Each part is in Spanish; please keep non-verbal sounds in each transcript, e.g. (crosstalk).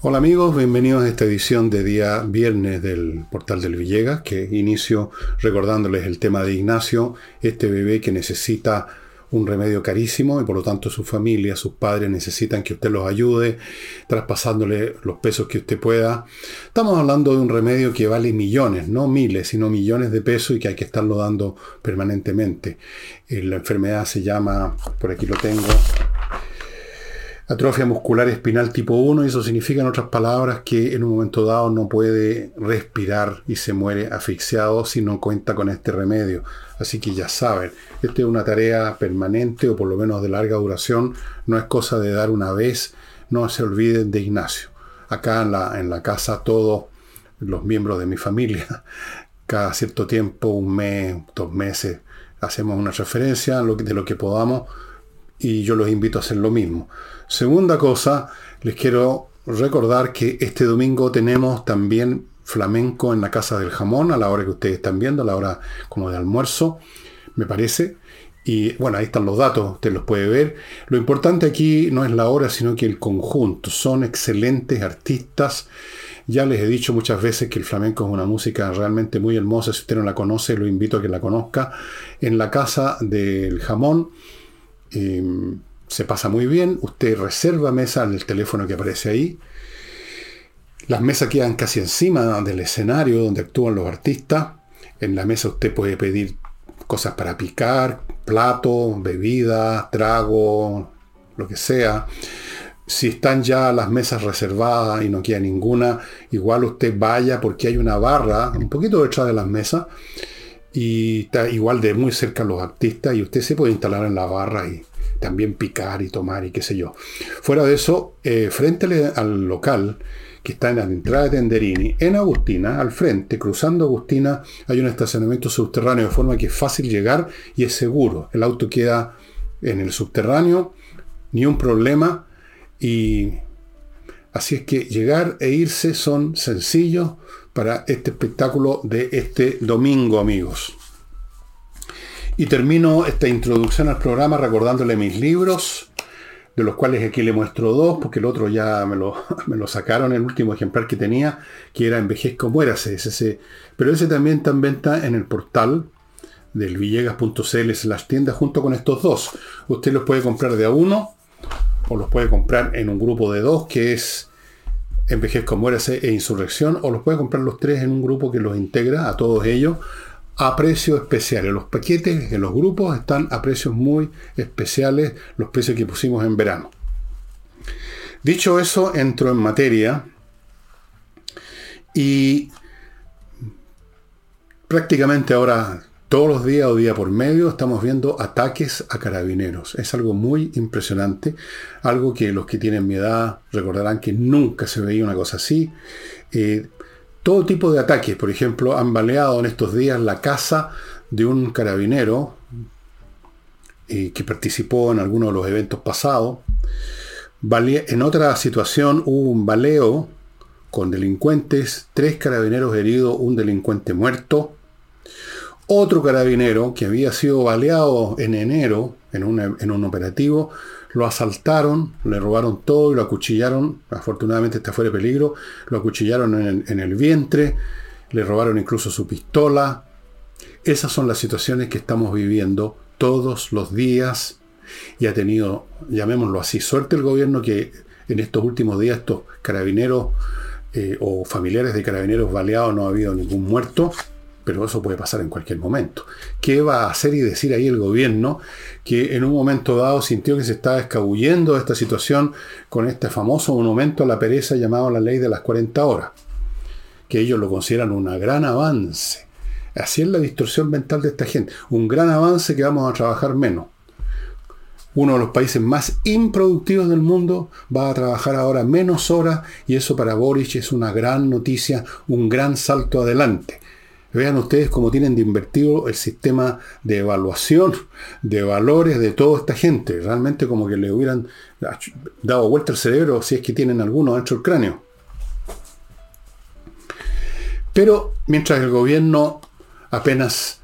Hola amigos, bienvenidos a esta edición de día viernes del portal del Villegas, que inicio recordándoles el tema de Ignacio, este bebé que necesita un remedio carísimo y por lo tanto su familia, sus padres necesitan que usted los ayude, traspasándole los pesos que usted pueda. Estamos hablando de un remedio que vale millones, no miles, sino millones de pesos y que hay que estarlo dando permanentemente. Eh, la enfermedad se llama, por aquí lo tengo, atrofia muscular espinal tipo 1 y eso significa en otras palabras que en un momento dado no puede respirar y se muere asfixiado si no cuenta con este remedio. Así que ya saben, esta es una tarea permanente o por lo menos de larga duración, no es cosa de dar una vez, no se olviden de Ignacio. Acá en la, en la casa todos los miembros de mi familia, (laughs) cada cierto tiempo, un mes, dos meses, hacemos una referencia de lo que podamos y yo los invito a hacer lo mismo. Segunda cosa, les quiero recordar que este domingo tenemos también flamenco en la Casa del Jamón, a la hora que ustedes están viendo, a la hora como de almuerzo, me parece. Y bueno, ahí están los datos, usted los puede ver. Lo importante aquí no es la hora, sino que el conjunto. Son excelentes artistas. Ya les he dicho muchas veces que el flamenco es una música realmente muy hermosa. Si usted no la conoce, lo invito a que la conozca. En la Casa del Jamón Em, se pasa muy bien. Usted reserva mesa en el teléfono que aparece ahí. Las mesas quedan casi encima del escenario donde actúan los artistas. En la mesa usted puede pedir cosas para picar, plato, bebida, trago, lo que sea. Si están ya las mesas reservadas y no queda ninguna, igual usted vaya porque hay una barra un poquito detrás de las mesas y está igual de muy cerca los artistas y usted se puede instalar en la barra y también picar y tomar y qué sé yo. Fuera de eso, eh, frente al local que está en la entrada de Tenderini, en Agustina, al frente, cruzando Agustina, hay un estacionamiento subterráneo de forma que es fácil llegar y es seguro. El auto queda en el subterráneo, ni un problema y así es que llegar e irse son sencillos para este espectáculo de este domingo, amigos. Y termino esta introducción al programa recordándole mis libros, de los cuales aquí le muestro dos, porque el otro ya me lo, (laughs) sacaron, el último ejemplar que tenía, que era Envejezco Muérase. Ese, pero ese también está en venta en el portal del villegas.cl las tiendas junto con estos dos. Usted los puede comprar de a uno o los puede comprar en un grupo de dos, que es Envejezco, Muérase e Insurrección, o los puede comprar los tres en un grupo que los integra a todos ellos a precios especiales. Los paquetes en los grupos están a precios muy especiales, los precios que pusimos en verano. Dicho eso, entro en materia y prácticamente ahora todos los días o día por medio estamos viendo ataques a carabineros. Es algo muy impresionante, algo que los que tienen mi edad recordarán que nunca se veía una cosa así. Eh, todo tipo de ataques, por ejemplo, han baleado en estos días la casa de un carabinero eh, que participó en alguno de los eventos pasados. En otra situación hubo un baleo con delincuentes, tres carabineros heridos, un delincuente muerto. Otro carabinero que había sido baleado en enero en, un operativo, lo asaltaron, le robaron todo y lo acuchillaron, afortunadamente está fuera de peligro, lo acuchillaron en el, en el vientre, le robaron incluso su pistola. Esas son las situaciones que estamos viviendo todos los días y ha tenido, llamémoslo así, suerte el gobierno que en estos últimos días estos carabineros eh, o familiares de carabineros baleados no ha habido ningún muerto pero eso puede pasar en cualquier momento. ¿Qué va a hacer y decir ahí el gobierno que en un momento dado sintió que se estaba escabullendo de esta situación con este famoso monumento a la pereza llamado la ley de las 40 horas? Que ellos lo consideran un gran avance. Así es la distorsión mental de esta gente. Un gran avance que vamos a trabajar menos. Uno de los países más improductivos del mundo va a trabajar ahora menos horas y eso para Boris es una gran noticia, un gran salto adelante. Vean ustedes cómo tienen de invertido el sistema de evaluación de valores de toda esta gente. Realmente como que le hubieran dado vuelta el cerebro si es que tienen alguno dentro del cráneo. Pero mientras el gobierno apenas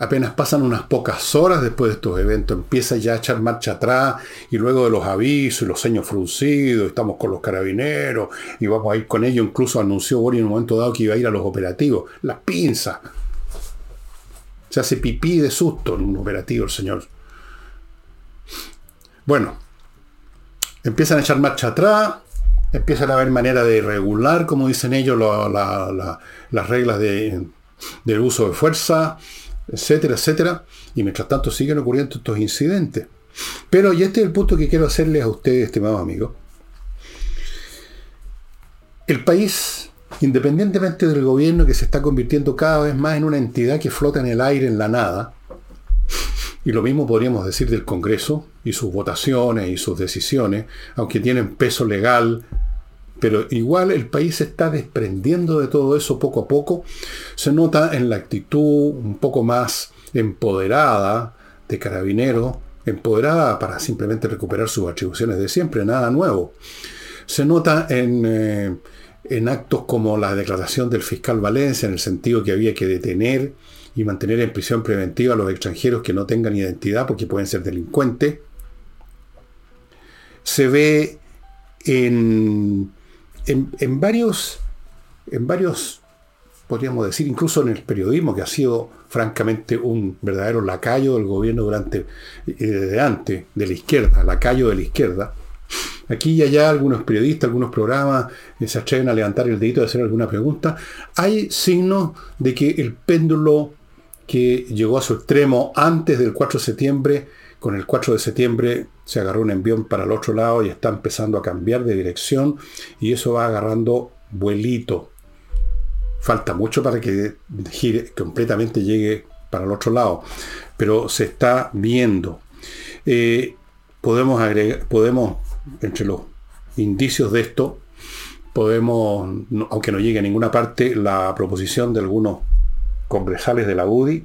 apenas pasan unas pocas horas después de estos eventos, empieza ya a echar marcha atrás y luego de los avisos y los seños fruncidos, estamos con los carabineros y vamos a ir con ellos, incluso anunció Boris en un momento dado que iba a ir a los operativos, las pinzas. Se hace pipí de susto en un operativo el señor. Bueno, empiezan a echar marcha atrás, empiezan a haber manera de regular, como dicen ellos, las reglas de, del uso de fuerza, etcétera, etcétera. Y mientras tanto siguen ocurriendo estos incidentes. Pero, y este es el punto que quiero hacerles a ustedes, estimados amigos. El país, independientemente del gobierno que se está convirtiendo cada vez más en una entidad que flota en el aire, en la nada, y lo mismo podríamos decir del Congreso y sus votaciones y sus decisiones, aunque tienen peso legal, pero igual el país se está desprendiendo de todo eso poco a poco. Se nota en la actitud un poco más empoderada de carabinero, empoderada para simplemente recuperar sus atribuciones de siempre, nada nuevo. Se nota en, eh, en actos como la declaración del fiscal Valencia, en el sentido que había que detener y mantener en prisión preventiva a los extranjeros que no tengan identidad porque pueden ser delincuentes. Se ve en en, varios, en varios, podríamos decir, incluso en el periodismo, que ha sido francamente un verdadero lacayo del gobierno durante, eh, desde antes, de la izquierda, lacayo de la izquierda. Aquí y allá algunos periodistas, algunos programas eh, se atreven a levantar el dedito y hacer alguna pregunta. Hay signos de que el péndulo que llegó a su extremo antes del 4 de septiembre, con el 4 de septiembre se agarró un envión para el otro lado y está empezando a cambiar de dirección y eso va agarrando vuelito. Falta mucho para que gire completamente llegue para el otro lado, pero se está viendo. Eh, podemos agregar, podemos, entre los indicios de esto, podemos, aunque no llegue a ninguna parte, la proposición de algunos congresales de la UDI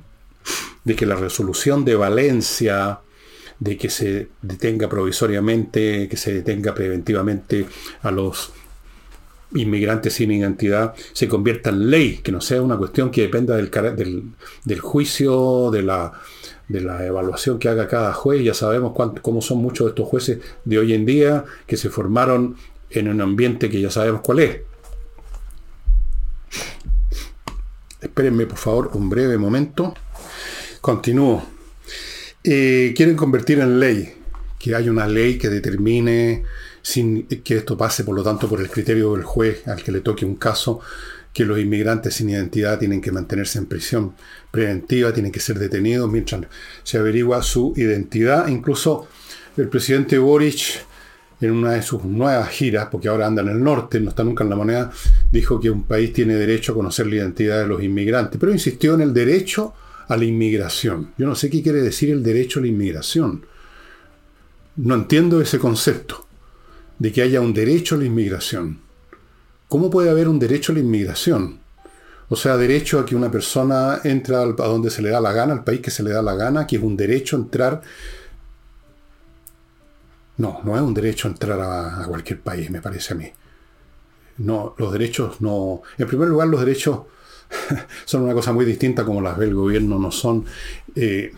de que la resolución de Valencia de que se detenga provisoriamente, que se detenga preventivamente a los inmigrantes sin identidad, se convierta en ley, que no sea una cuestión que dependa del, del, juicio, de la, de la evaluación que haga cada juez. Ya sabemos cómo son muchos de estos jueces de hoy en día que se formaron en un ambiente que ya sabemos cuál es. Espérenme por favor un breve momento. Continúo. Eh, quieren convertir en ley, que haya una ley que determine, sin que esto pase por lo tanto por el criterio del juez al que le toque un caso, que los inmigrantes sin identidad tienen que mantenerse en prisión preventiva, tienen que ser detenidos mientras se averigua su identidad. Incluso el presidente Boric, en una de sus nuevas giras, porque ahora anda en el norte, no está nunca en la moneda, dijo que un país tiene derecho a conocer la identidad de los inmigrantes, pero insistió en el derecho a la inmigración. Yo no sé qué quiere decir el derecho a la inmigración. No entiendo ese concepto de que haya un derecho a la inmigración. ¿Cómo puede haber un derecho a la inmigración? O sea, derecho a que una persona entre a donde se le da la gana, al país que se le da la gana, que es un derecho a entrar. No, no es un derecho a entrar a, a cualquier país, me parece a mí. No, los derechos no. En primer lugar, los derechos (laughs) son una cosa muy distinta como las ve el gobierno, no son, eh,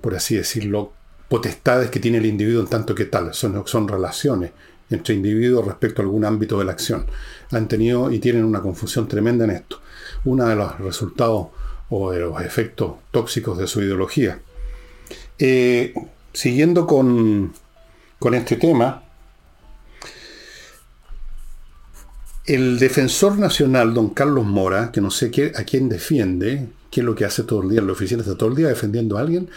por así decirlo, potestades que tiene el individuo en tanto que tal, son, son relaciones entre individuos respecto a algún ámbito de la acción. Han tenido y tienen una confusión tremenda en esto. Uno de los resultados o de los efectos tóxicos de su ideología. Eh, siguiendo con, con este tema, El defensor nacional, don Carlos Mora, que no sé a quién defiende, qué es lo que hace todo el día la oficina, está todo el día defendiendo a alguien.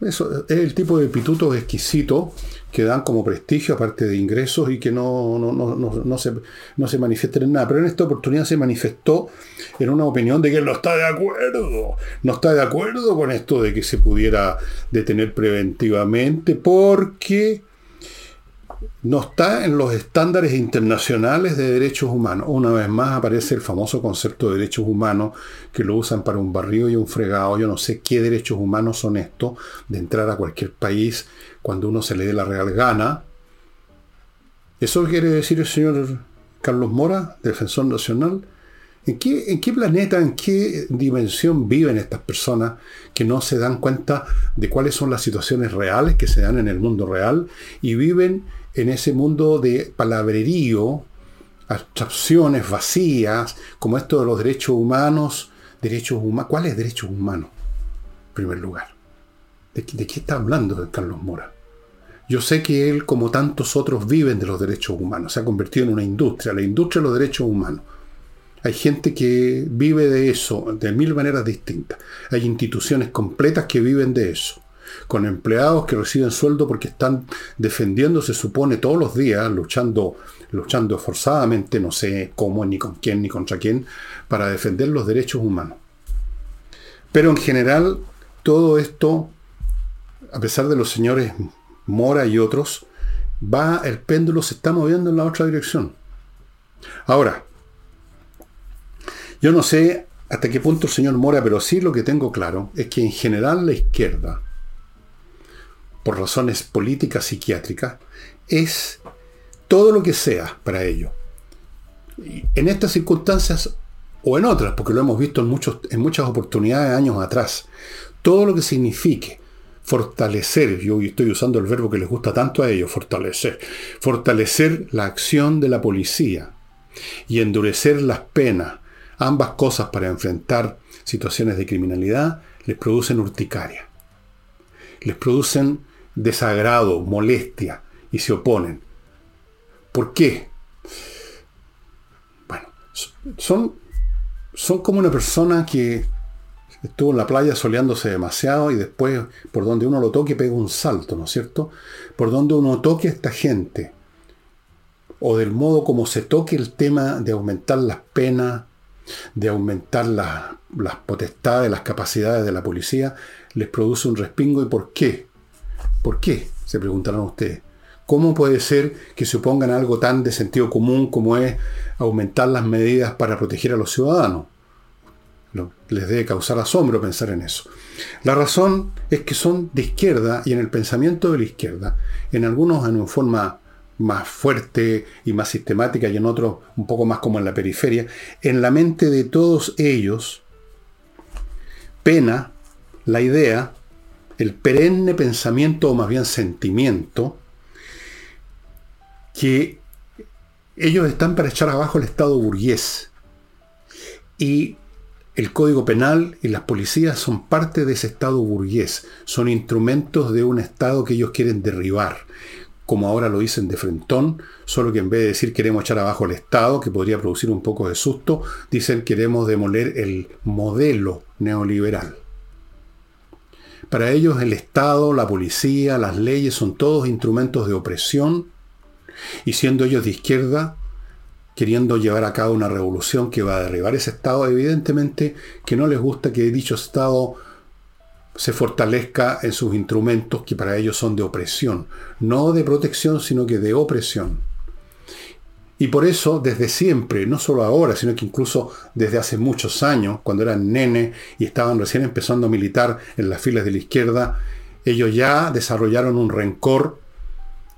Eso es el tipo de pitutos exquisitos que dan como prestigio, aparte de ingresos, y que no, no, se, no se manifiestan en nada. Pero en esta oportunidad se manifestó en una opinión de que él no está de acuerdo. No está de acuerdo con esto de que se pudiera detener preventivamente porque no está en los estándares internacionales de derechos humanos. Una vez más aparece el famoso concepto de derechos humanos que lo usan para un barrio y un fregado. Yo no sé qué derechos humanos son estos de entrar a cualquier país cuando uno se le dé la real gana. ¿Eso quiere decir el señor Carlos Mora, defensor nacional? ¿En qué, ¿En qué planeta, en qué dimensión viven estas personas que no se dan cuenta de cuáles son las situaciones reales que se dan en el mundo real y viven en ese mundo de palabrerío, abstracciones vacías, como esto de los derechos humanos, derechos humanos, ¿cuáles derechos humanos? En primer lugar. ¿De, ¿De qué está hablando Carlos Mora? Yo sé que él, como tantos otros, viven de los derechos humanos. Se ha convertido en una industria, la industria de los derechos humanos. Hay gente que vive de eso de mil maneras distintas. Hay instituciones completas que viven de eso. Con empleados que reciben sueldo porque están defendiendo, se supone, todos los días, luchando, luchando esforzadamente, no sé cómo, ni con quién, ni contra quién, para defender los derechos humanos. Pero en general, todo esto, a pesar de los señores Mora y otros, va, el péndulo se está moviendo en la otra dirección. Ahora, yo no sé hasta qué punto el señor Mora, pero sí lo que tengo claro es que en general la izquierda, por razones políticas psiquiátricas, es todo lo que sea para ello. En estas circunstancias o en otras, porque lo hemos visto en, muchos, en muchas oportunidades años atrás, todo lo que signifique fortalecer, yo estoy usando el verbo que les gusta tanto a ellos, fortalecer, fortalecer la acción de la policía y endurecer las penas, ambas cosas para enfrentar situaciones de criminalidad, les producen urticaria, les producen desagrado, molestia y se oponen. ¿Por qué? Bueno, son, son como una persona que estuvo en la playa soleándose demasiado y después por donde uno lo toque pega un salto, ¿no es cierto? Por donde uno toque a esta gente, o del modo como se toque el tema de aumentar las penas, de aumentar las potestades, las capacidades de la policía, les produce un respingo. ¿Y por qué? ¿Por qué? Se preguntarán ustedes. ¿Cómo puede ser que se opongan a algo tan de sentido común como es aumentar las medidas para proteger a los ciudadanos? les debe causar asombro pensar en eso. La razón es que son de izquierda y en el pensamiento de la izquierda, en algunos en una forma más fuerte y más sistemática y en otros un poco más como en la periferia, en la mente de todos ellos pena la idea, el perenne pensamiento o más bien sentimiento, que ellos están para echar abajo el Estado burgués. Y el Código Penal y las policías son parte de ese Estado burgués, son instrumentos de un Estado que ellos quieren derribar, como ahora lo dicen de frentón, solo que en vez de decir queremos echar abajo el Estado, que podría producir un poco de susto, dicen queremos demoler el modelo neoliberal. Para ellos el Estado, la policía, las leyes son todos instrumentos de opresión, y siendo ellos de izquierda, queriendo llevar a cabo una revolución que va a derribar ese Estado, evidentemente que no les gusta que dicho Estado se fortalezca en sus instrumentos que para ellos son de opresión, no de protección, sino que de opresión. Y por eso, desde siempre, no solo ahora, sino que incluso desde hace muchos años, cuando eran nene y estaban recién empezando a militar en las filas de la izquierda, ellos ya desarrollaron un rencor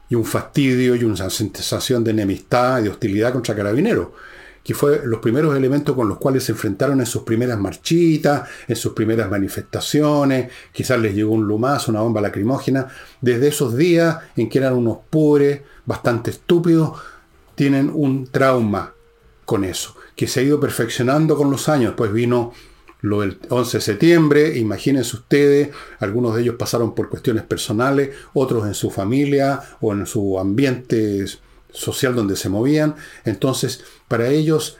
y un fastidio y una sensación de enemistad y de hostilidad contra Carabineros, que fue los primeros elementos con los cuales se enfrentaron en sus primeras marchitas, en sus primeras manifestaciones, quizás les llegó un lumazo, una bomba lacrimógena, desde esos días en que eran unos pobres, bastante estúpidos, tienen un trauma con eso, que se ha ido perfeccionando con los años, pues vino lo del 11 de septiembre, imagínense ustedes, algunos de ellos pasaron por cuestiones personales, otros en su familia o en su ambiente social donde se movían. Entonces, para ellos,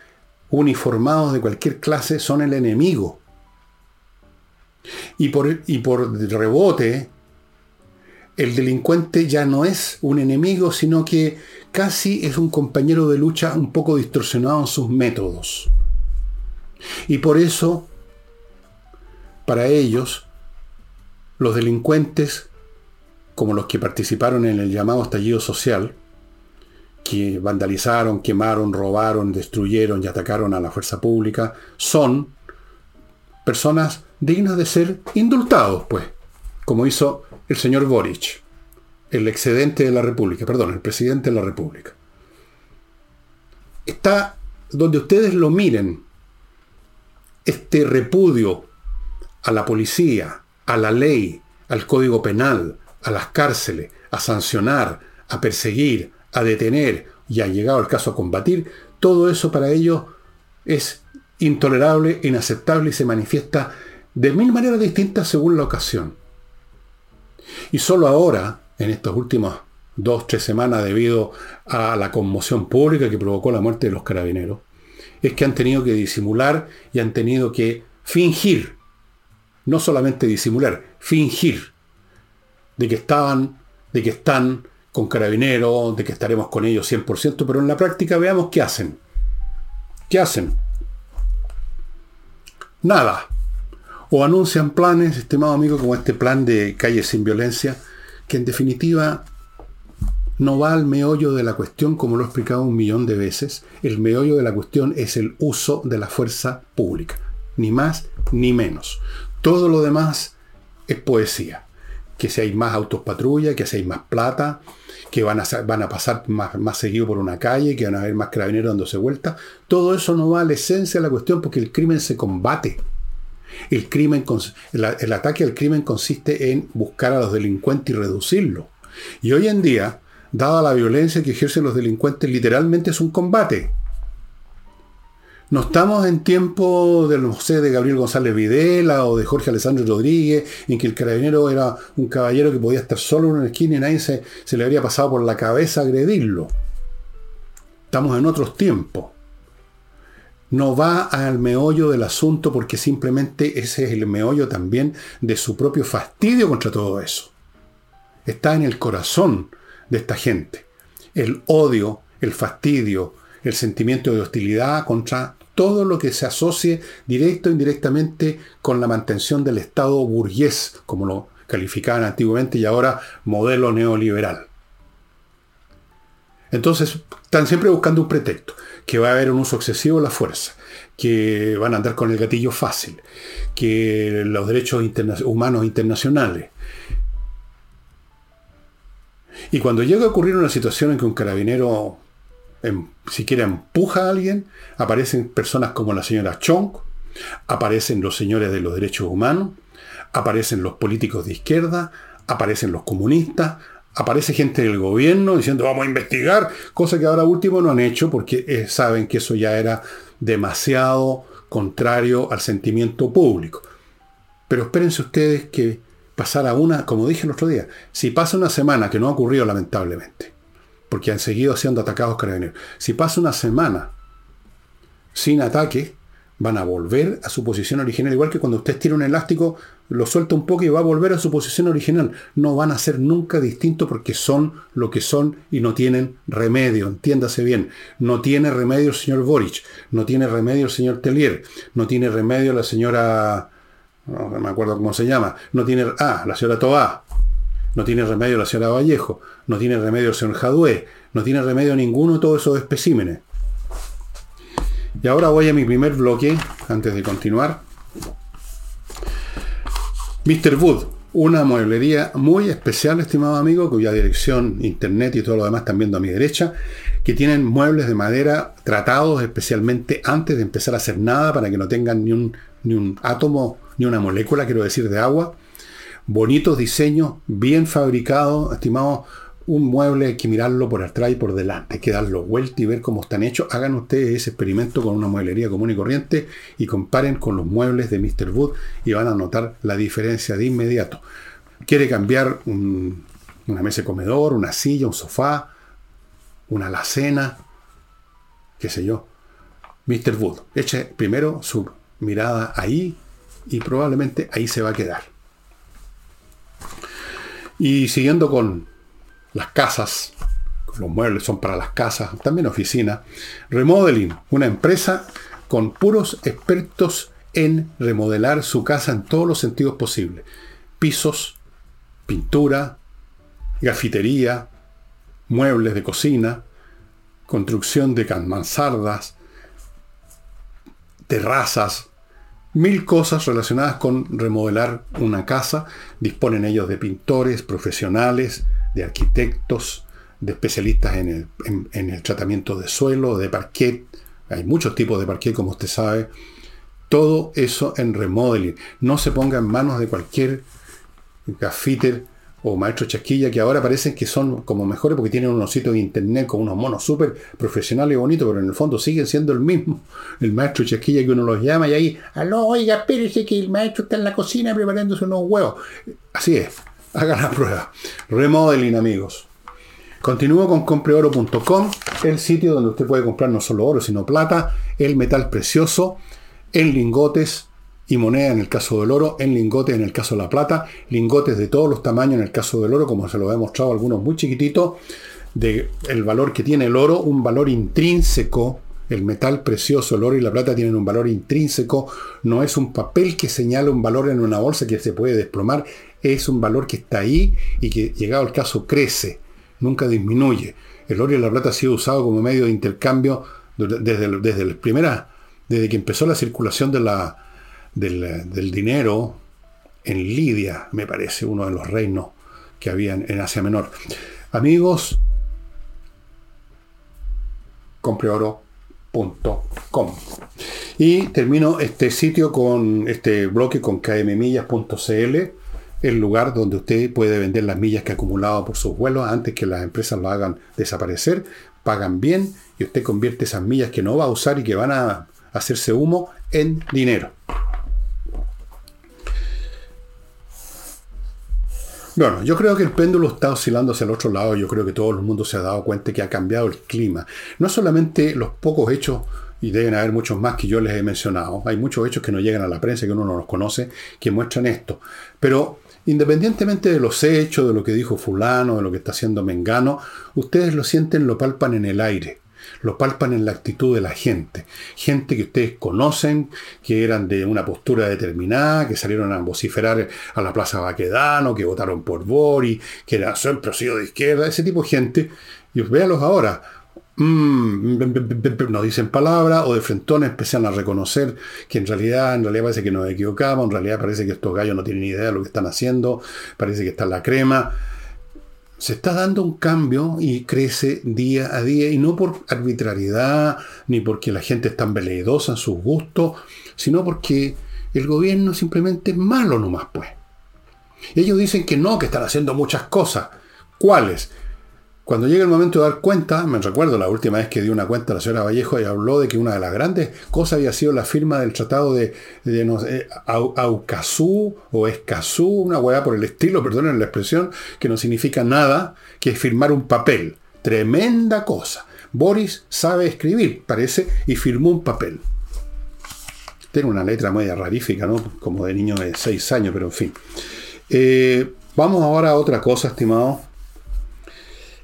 uniformados de cualquier clase son el enemigo. Y por, y por rebote, el delincuente ya no es un enemigo, sino que casi es un compañero de lucha un poco distorsionado en sus métodos. Y por eso para ellos, los delincuentes, como los que participaron en el llamado estallido social, que vandalizaron, quemaron, robaron, destruyeron y atacaron a la fuerza pública, son personas dignas de ser indultados, pues, como hizo el señor Boric, el excedente de la República, perdón, el presidente de la República. Está donde ustedes lo miren, este repudio a la policía, a la ley, al código penal, a las cárceles, a sancionar, a perseguir, a detener y ha llegado el caso a combatir, todo eso para ellos es intolerable, inaceptable y se manifiesta de mil maneras distintas según la ocasión. Y solo ahora, en estas últimas dos, tres semanas, debido a la conmoción pública que provocó la muerte de los carabineros, es que han tenido que disimular y han tenido que fingir, no solamente disimular, fingir de que estaban, de que están con carabineros, de que estaremos con ellos 100%, pero en la práctica veamos qué hacen. ¿Qué hacen? Nada. O anuncian planes, estimado amigo, como este plan de calle sin violencia, que en definitiva no va al meollo de la cuestión, como lo he explicado un millón de veces. El meollo de la cuestión es el uso de la fuerza pública. Ni más ni menos. Todo lo demás es poesía. Que si hay más autos patrulla, que si hay más plata, que van a, pasar más, más, seguido por una calle, que van a haber más carabineros dándose vuelta. Todo eso no va a la esencia de la cuestión porque el crimen se combate. El, crimen, el, ataque al crimen consiste en buscar a los delincuentes y reducirlo. Y hoy en día, dada la violencia que ejercen los delincuentes, literalmente es un combate. No estamos en tiempo de, no sé, de Gabriel González Videla o de Jorge Alessandro Rodríguez, en que el carabinero era un caballero que podía estar solo en una esquina y nadie se le habría pasado por la cabeza agredirlo. Estamos en otros tiempos. No va al meollo del asunto porque simplemente ese es el meollo también de su propio fastidio contra todo eso. Está en el corazón de esta gente. El odio, el fastidio, el sentimiento de hostilidad contra todo lo que se asocie directo o indirectamente con la mantención del Estado burgués, como lo calificaban antiguamente y ahora modelo neoliberal. Entonces, están siempre buscando un pretexto, que va a haber un uso excesivo de la fuerza, que van a andar con el gatillo fácil, que los derechos humanos internacionales. Y cuando llega a ocurrir una situación en que un carabinero Em, siquiera empuja a alguien, aparecen personas como la señora Chong, aparecen los señores de los derechos humanos, aparecen los políticos de izquierda, aparecen los comunistas, aparece gente del gobierno diciendo vamos a investigar, cosa que ahora último no han hecho porque eh, saben que eso ya era demasiado contrario al sentimiento público. Pero espérense ustedes que pasara una, como dije el otro día, si pasa una semana que no ha ocurrido lamentablemente, porque han seguido siendo atacados carabineros. Si pasa una semana sin ataque, van a volver a su posición original. Igual que cuando usted tira un elástico, lo suelta un poco y va a volver a su posición original. No van a ser nunca distintos porque son lo que son y no tienen remedio. Entiéndase bien. No tiene remedio el señor Boric. No tiene remedio el señor Tellier. No tiene remedio la señora... No me acuerdo cómo se llama. No tiene... Ah, la señora Toá. No tiene remedio la señora Vallejo, no tiene remedio el señor Jadue, no tiene remedio ninguno de todos esos especímenes. Y ahora voy a mi primer bloque, antes de continuar. Mr. Wood, una mueblería muy especial, estimado amigo, cuya dirección, internet y todo lo demás están viendo a mi derecha, que tienen muebles de madera tratados especialmente antes de empezar a hacer nada para que no tengan ni un, ni un átomo, ni una molécula, quiero decir, de agua bonitos diseños, bien fabricados, estimados, un mueble hay que mirarlo por atrás y por delante, hay que darlo vuelta y ver cómo están hechos. Hagan ustedes ese experimento con una mueblería común y corriente y comparen con los muebles de Mr. Wood y van a notar la diferencia de inmediato. Quiere cambiar una mesa de comedor, una silla, un sofá, una alacena, qué sé yo. Mr. Wood, eche primero su mirada ahí y probablemente ahí se va a quedar. Y siguiendo con las casas, los muebles son para las casas, también oficinas, Remodeling, una empresa con puros expertos en remodelar su casa en todos los sentidos posibles. Pisos, pintura, gafitería, muebles de cocina, construcción de mansardas, terrazas, mil cosas relacionadas con remodelar una casa. Disponen ellos de pintores profesionales, de arquitectos, de especialistas en el, tratamiento de suelo, de parquet. Hay muchos tipos de parquet, como usted sabe. Todo eso en remodeling. No se ponga en manos de cualquier gaffiter o maestro chasquilla que ahora parecen que son como mejores porque tienen unos sitios de internet con unos monos súper profesionales y bonitos, pero en el fondo siguen siendo el mismo. El maestro chasquilla que uno los llama y ahí, aló, oiga, espérese que el maestro está en la cocina preparándose unos huevos. Así es, hagan la prueba. Remodeling, amigos. Continúo con compreoro.com, el sitio donde usted puede comprar no solo oro, sino plata, el metal precioso, en lingotes, y moneda en el caso del oro, en lingotes en el caso de la plata, lingotes de todos los tamaños en el caso del oro, como se lo he mostrado algunos muy chiquititos, de el valor que tiene el oro, un valor intrínseco, el metal precioso, el oro y la plata tienen un valor intrínseco, no es un papel que señala un valor en una bolsa que se puede desplomar, es un valor que está ahí y que llegado al caso crece, nunca disminuye. El oro y la plata ha sido usado como medio de intercambio desde, desde, primera, desde que empezó la circulación de la, del, dinero en Lidia, me parece, uno de los reinos que había en, Asia Menor. Amigos, compreoro.com. Y termino este sitio con este bloque con kmmillas.cl, el lugar donde usted puede vender las millas que ha acumulado por sus vuelos antes que las empresas lo hagan desaparecer. Pagan bien y usted convierte esas millas que no va a usar y que van a hacerse humo en dinero. Bueno, yo creo que el péndulo está oscilando hacia el otro lado. Yo creo que todo el mundo se ha dado cuenta que ha cambiado el clima. No solamente los pocos hechos, y deben haber muchos más que yo les he mencionado. Hay muchos hechos que no llegan a la prensa, que uno no los conoce, que muestran esto. Pero independientemente de los hechos, de lo que dijo fulano, de lo que está haciendo Mengano, ustedes lo sienten, lo palpan en el aire lo palpan en la actitud de la gente. Gente que ustedes conocen, que eran de una postura determinada, que salieron a vociferar a la Plaza Baquedano, que votaron por Bori, que eran siempre sido de izquierda, ese tipo de gente. Y véalos ahora. Mm, no dicen palabra o de frentón empiezan a reconocer que en realidad, en realidad parece que nos equivocamos, en realidad parece que estos gallos no tienen ni idea de lo que están haciendo, parece que está en la crema se está dando un cambio y crece día a día, y no por arbitrariedad, ni porque la gente es tan veleidosa en sus gustos, sino porque el gobierno simplemente es malo nomás, pues. Ellos dicen que no, que están haciendo muchas cosas. ¿Cuáles? Cuando llega el momento de dar cuenta, me recuerdo la última vez que dio una cuenta la señora Vallejo y habló de que una de las grandes cosas había sido la firma del tratado de, de Aucasú o Escazú, una hueá por el estilo, (laughs) perdonen la expresión, que no significa nada, que es firmar un papel. Tremenda cosa. Boris sabe escribir, parece, y firmó un papel. Tiene una letra media rarífica, ¿no? Como de niño de 6 años, pero en fin. Eh, vamos ahora a otra cosa, estimados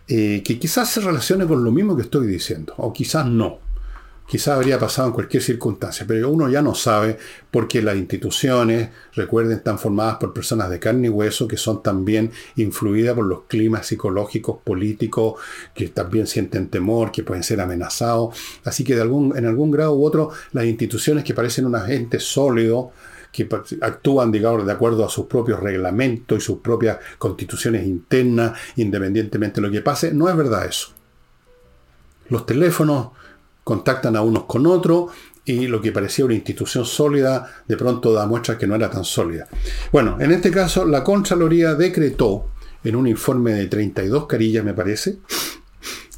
eh, que quizás se relacione con lo mismo que estoy diciendo, o quizás no. Quizás habría pasado en cualquier circunstancia, pero uno ya no sabe porque las instituciones, recuerden, están formadas por personas de carne y hueso que son también influidas por los climas psicológicos, políticos, que también sienten temor, que pueden ser amenazados. Así que de algún, en algún grado u otro, las instituciones que parecen un agente sólido, que actúan, digamos, de acuerdo a sus propios reglamentos y sus propias constituciones internas, independientemente de lo que pase. No es verdad eso. Los teléfonos contactan a unos con otros y lo que parecía una institución sólida de pronto da muestras que no era tan sólida. Bueno, en este caso la Contraloría decretó en un informe de 32 carillas, me parece,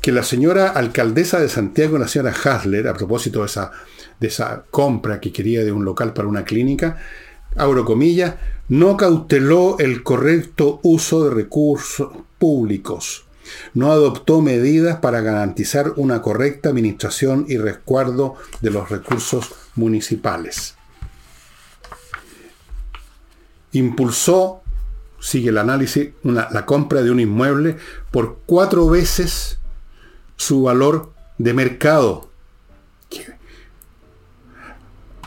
que la señora alcaldesa de Santiago, la señora Hasler, a propósito de esa de esa compra que quería de un local para una clínica, abro comillas, no cauteló el correcto uso de recursos públicos, no adoptó medidas para garantizar una correcta administración y resguardo de los recursos municipales. Impulsó, sigue el análisis, la compra de un inmueble por cuatro veces su valor de mercado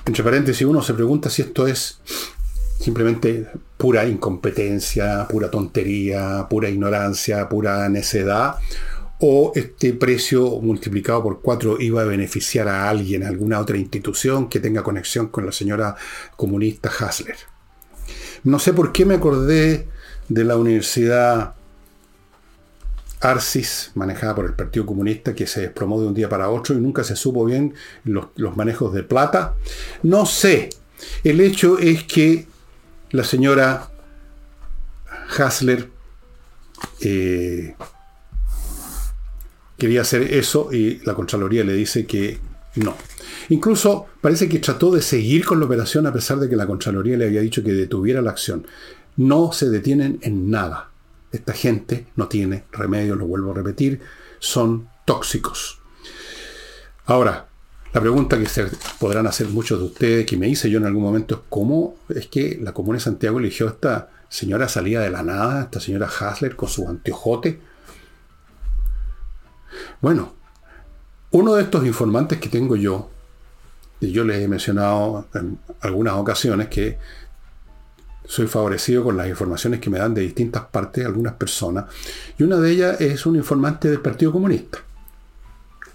entre paréntesis, uno se pregunta si esto es simplemente pura incompetencia, pura tontería, pura ignorancia, pura necedad, o este precio multiplicado por cuatro iba a beneficiar a alguien, a alguna otra institución que tenga conexión con la señora comunista Hasler. No sé por qué me acordé de la Universidad Arcis, manejada por el Partido Comunista, que se desplomó de un día para otro y nunca se supo bien los, manejos de plata. No sé. El hecho es que la señora Hasler eh, quería hacer eso y la Contraloría le dice que no. Incluso parece que trató de seguir con la operación a pesar de que la Contraloría le había dicho que detuviera la acción. No se detienen en nada. Esta gente no tiene remedio, lo vuelvo a repetir, son tóxicos. Ahora, la pregunta que podrán hacer muchos de ustedes, que me hice yo en algún momento, es cómo es que la Comuna de Santiago eligió a esta señora salida de la nada, esta señora Hasler con su anteojote. Bueno, uno de estos informantes que tengo yo, y yo les he mencionado en algunas ocasiones que soy favorecido con las informaciones que me dan de distintas partes algunas personas, y una de ellas es un informante del Partido Comunista.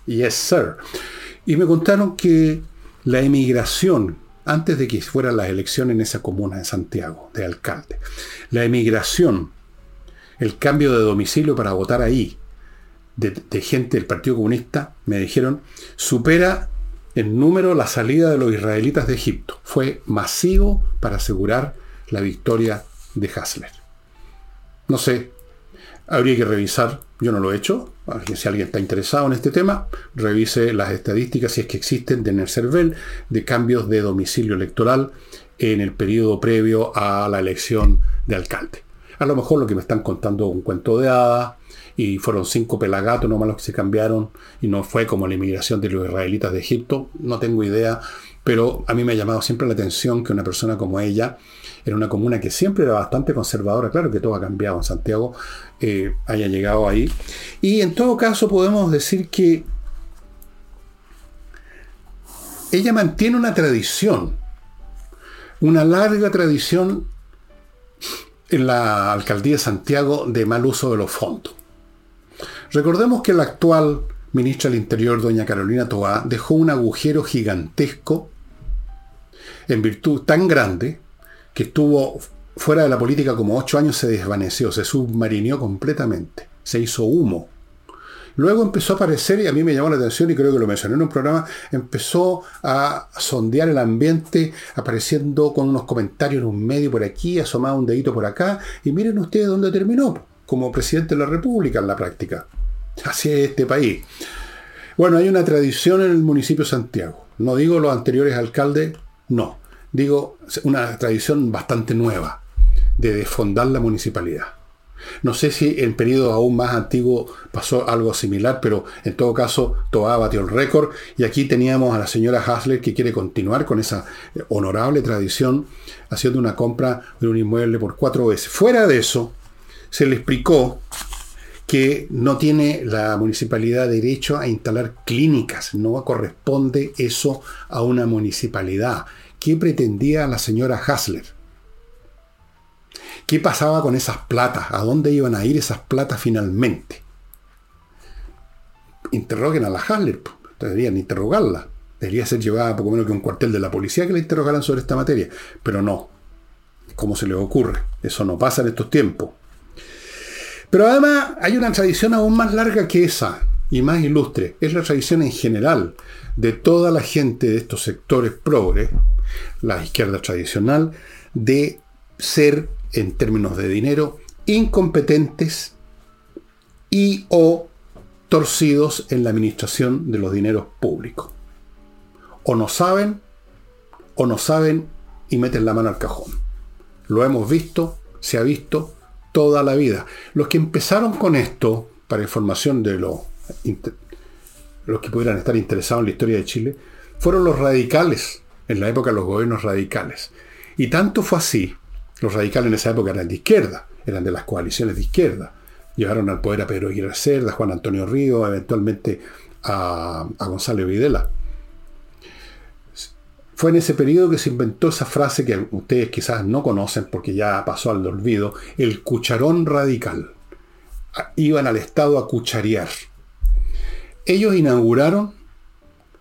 Yes, sir. Y me contaron que la emigración, antes de que fueran las elecciones en esa comuna de Santiago, de alcalde, la emigración, el cambio de domicilio para votar ahí, de, de gente del Partido Comunista, me dijeron, supera en número la salida de los israelitas de Egipto. Fue masivo para asegurar la victoria de Hasler. No sé, habría que revisar, yo no lo he hecho, si alguien está interesado en este tema, revise las estadísticas, si es que existen, de Nercervel, de cambios de domicilio electoral en el periodo previo a la elección de alcalde. A lo mejor lo que me están contando es un cuento de hadas, y fueron cinco pelagatos nomás los que se cambiaron, y no fue como la inmigración de los israelitas de Egipto, no tengo idea, pero a mí me ha llamado siempre la atención que una persona como ella, era una comuna que siempre era bastante conservadora, claro que todo ha cambiado en Santiago, eh, haya llegado ahí. Y en todo caso podemos decir que ella mantiene una tradición, una larga tradición en la alcaldía de Santiago de mal uso de los fondos. Recordemos que la actual ministra del Interior, doña Carolina Toá, dejó un agujero gigantesco en virtud tan grande que estuvo fuera de la política como ocho años, se desvaneció, se submarinió completamente, se hizo humo. Luego empezó a aparecer, y a mí me llamó la atención, y creo que lo mencioné en un programa, empezó a sondear el ambiente, apareciendo con unos comentarios en un medio por aquí, asomado un dedito por acá, y miren ustedes dónde terminó, como presidente de la República en la práctica. Así es este país. Bueno, hay una tradición en el municipio de Santiago. No digo los anteriores alcaldes, no digo, una tradición bastante nueva de desfondar la municipalidad. No sé si en periodo aún más antiguo pasó algo similar, pero en todo caso Toa batió el récord y aquí teníamos a la señora Hasler que quiere continuar con esa honorable tradición haciendo una compra de un inmueble por cuatro veces. Fuera de eso, se le explicó que no tiene la municipalidad derecho a instalar clínicas, no corresponde eso a una municipalidad. ¿Qué pretendía la señora Hasler? ¿Qué pasaba con esas platas? ¿A dónde iban a ir esas platas finalmente? Interroguen a la Hasler, deberían interrogarla. Debería ser llevada poco menos que un cuartel de la policía que la interrogaran sobre esta materia. Pero no. ¿Cómo se le ocurre? Eso no pasa en estos tiempos. Pero además hay una tradición aún más larga que esa y más ilustre. Es la tradición en general de toda la gente de estos sectores progres la izquierda tradicional, de ser, en términos de dinero, incompetentes y o torcidos en la administración de los dineros públicos. O no saben, o no saben y meten la mano al cajón. Lo hemos visto, se ha visto toda la vida. Los que empezaron con esto, para información de los, los que pudieran estar interesados en la historia de Chile, fueron los radicales en la época los gobiernos radicales. Y tanto fue así, los radicales en esa época eran de izquierda, eran de las coaliciones de izquierda. Llevaron al poder a Pedro Aguirre Cerda, Juan Antonio Río, eventualmente a, a Gonzalo Videla. Fue en ese periodo que se inventó esa frase que ustedes quizás no conocen porque ya pasó al olvido, el cucharón radical. Iban al Estado a cucharear. Ellos inauguraron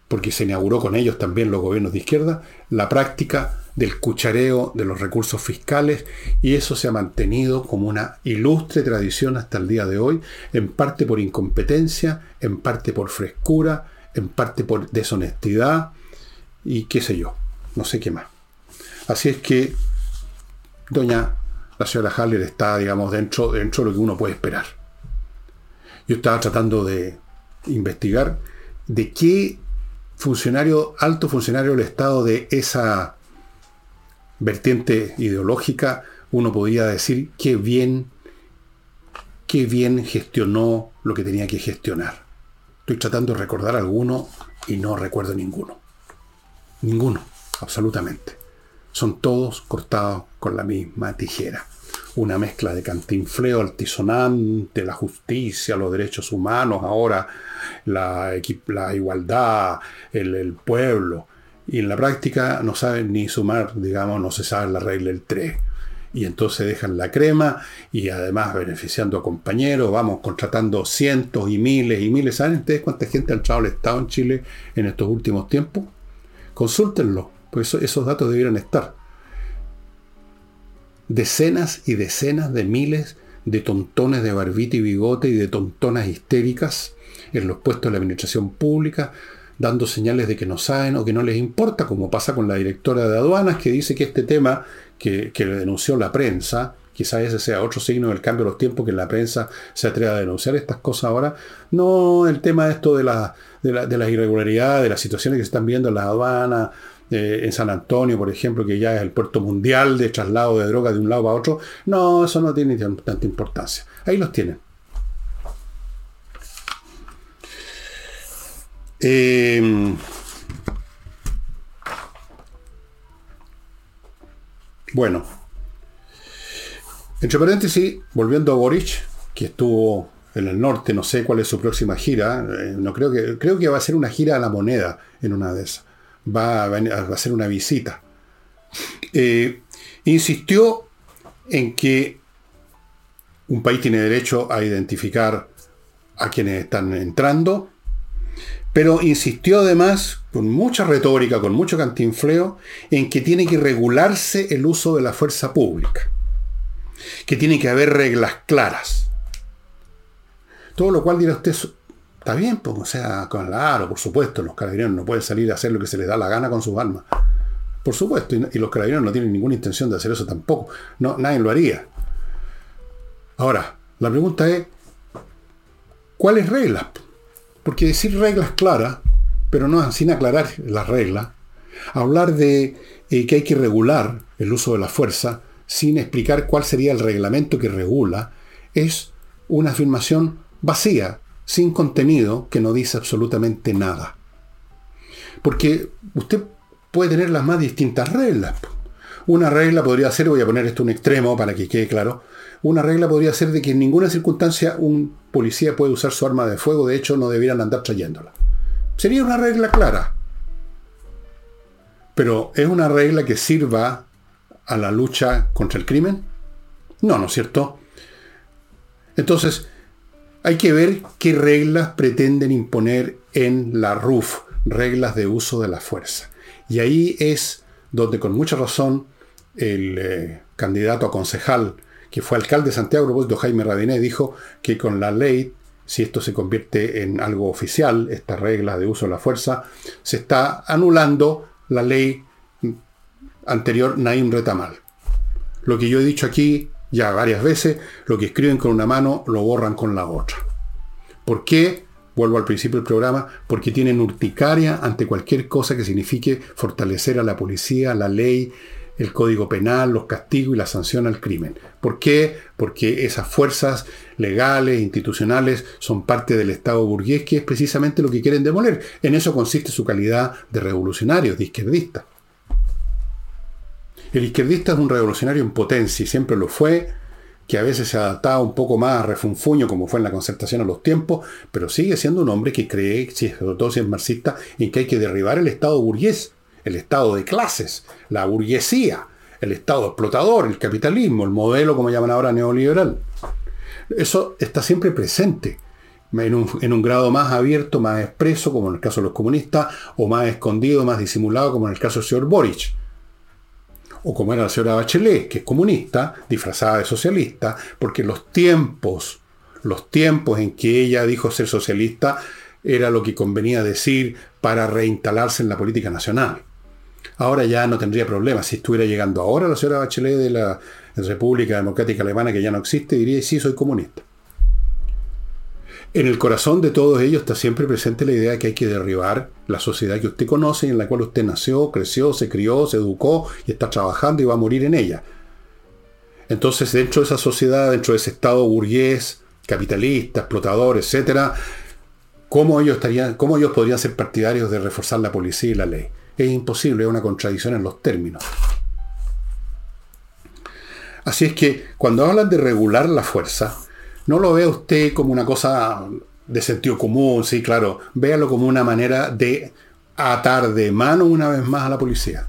porque se inauguró con ellos también los gobiernos de izquierda, la práctica del cuchareo de los recursos fiscales y eso se ha mantenido como una ilustre tradición hasta el día de hoy, en parte por incompetencia, en parte por frescura, en parte por deshonestidad y qué sé yo, no sé qué más. Así es que doña la señora Haller está, digamos, dentro, dentro de lo que uno puede esperar. Yo estaba tratando de investigar de qué funcionario, alto funcionario del Estado de esa vertiente ideológica, uno podía decir qué bien, qué bien gestionó lo que tenía que gestionar. Estoy tratando de recordar alguno y no recuerdo ninguno. Ninguno, absolutamente. Son todos cortados con la misma tijera. Una mezcla de cantinfleo altisonante, la justicia, los derechos humanos, ahora la, la igualdad, el, el pueblo y en la práctica no saben ni sumar, digamos, no se sabe la regla del 3. Y entonces dejan la crema y además beneficiando a compañeros, vamos contratando cientos y miles y miles. ¿Saben ustedes cuánta gente ha entrado al Estado en Chile en estos últimos tiempos? Consúltenlo, pues esos datos debieran estar. Decenas y decenas de miles de tontones de barbita y bigote y de tontonas histéricas en los puestos de la administración pública, dando señales de que no saben o que no les importa, como pasa con la directora de aduanas, que dice que este tema que, le denunció la prensa, quizás ese sea otro signo del cambio de los tiempos, que la prensa se atreva a denunciar estas cosas ahora, no el tema de esto de, la, de, las irregularidades, de las situaciones que se están viendo en las aduanas, eh, en San Antonio, por ejemplo, que ya es el puerto mundial de traslado de droga de un lado a otro, no, eso no tiene tanta importancia. Ahí los tienen. Em, bueno, entre paréntesis, volviendo a Boric, que estuvo en el norte, no sé cuál es su próxima gira, eh, no creo que, creo que va a ser una gira a la moneda en una de esas, va a, ser una visita. Eh, insistió en que un país tiene derecho a identificar a quienes están entrando pero insistió además, con mucha retórica, con mucho cantinfleo, en que tiene que regularse el uso de la fuerza pública, que tiene que haber reglas claras. Todo lo cual dirá usted, está bien, pues, o sea, claro, por supuesto, los carabineros no pueden salir a hacer lo que se les da la gana con sus armas. Por supuesto, y, los carabineros no tienen ninguna intención de hacer eso tampoco. No, nadie lo haría. Ahora, la pregunta es, ¿cuáles reglas? Porque decir reglas claras, pero no sin aclarar las reglas, hablar de eh, que hay que regular el uso de la fuerza sin explicar cuál sería el reglamento que regula, es una afirmación vacía, sin contenido, que no dice absolutamente nada. Porque usted puede tener las más distintas reglas. Una regla podría ser, voy a poner esto un extremo para que quede claro, una regla podría ser de que en ninguna circunstancia un policía puede usar su arma de fuego, de hecho no debieran andar trayéndola. Sería una regla clara. Pero ¿es una regla que sirva a la lucha contra el crimen? No, ¿no es cierto? Entonces, hay que ver qué reglas pretenden imponer en la RUF, reglas de uso de la fuerza. Y ahí es donde con mucha razón el eh, candidato a concejal que fue alcalde de Santiago, propósito Jaime Radiné, dijo que con la ley, si esto se convierte en algo oficial, esta regla de uso de la fuerza, se está anulando la ley anterior Naim Retamal. Lo que yo he dicho aquí ya varias veces, lo que escriben con una mano lo borran con la otra. ¿Por qué? Vuelvo al principio del programa, porque tienen urticaria ante cualquier cosa que signifique fortalecer a la policía, la ley, el código penal, los castigos y la sanción al crimen. ¿Por qué? Porque esas fuerzas legales, institucionales, son parte del Estado burgués, que es precisamente lo que quieren demoler. En eso consiste su calidad de revolucionario, de izquierdista. El izquierdista es un revolucionario en potencia y siempre lo fue, que a veces se adaptaba un poco más a refunfuño, como fue en la concertación a los tiempos, pero sigue siendo un hombre que cree, sobre todo si es marxista, en que hay que derribar el Estado burgués el Estado de clases, la burguesía, el Estado explotador, el capitalismo, el modelo, como llaman ahora, neoliberal. Eso está siempre presente, en un, grado más abierto, más expreso, como en el caso de los comunistas, o más escondido, más disimulado, como en el caso del señor Boric. O como era la señora Bachelet, que es comunista, disfrazada de socialista, porque los tiempos, los tiempos en que ella dijo ser socialista, era lo que convenía decir para reinstalarse en la política nacional. Ahora ya no tendría problema. Si estuviera llegando ahora la señora Bachelet de la República Democrática Alemana, que ya no existe, diría, sí, soy comunista. En el corazón de todos ellos está siempre presente la idea de que hay que derribar la sociedad que usted conoce y en la cual usted nació, creció, se crió, se educó y está trabajando y va a morir en ella. Entonces, dentro de esa sociedad, dentro de ese estado burgués, capitalista, explotador, etc., ¿cómo ellos, estarían, ¿cómo ellos podrían ser partidarios de reforzar la policía y la ley? Es imposible, es una contradicción en los términos. Así es que cuando hablan de regular la fuerza, no lo vea usted como una cosa de sentido común, sí, claro. Véalo como una manera de atar de mano una vez más a la policía.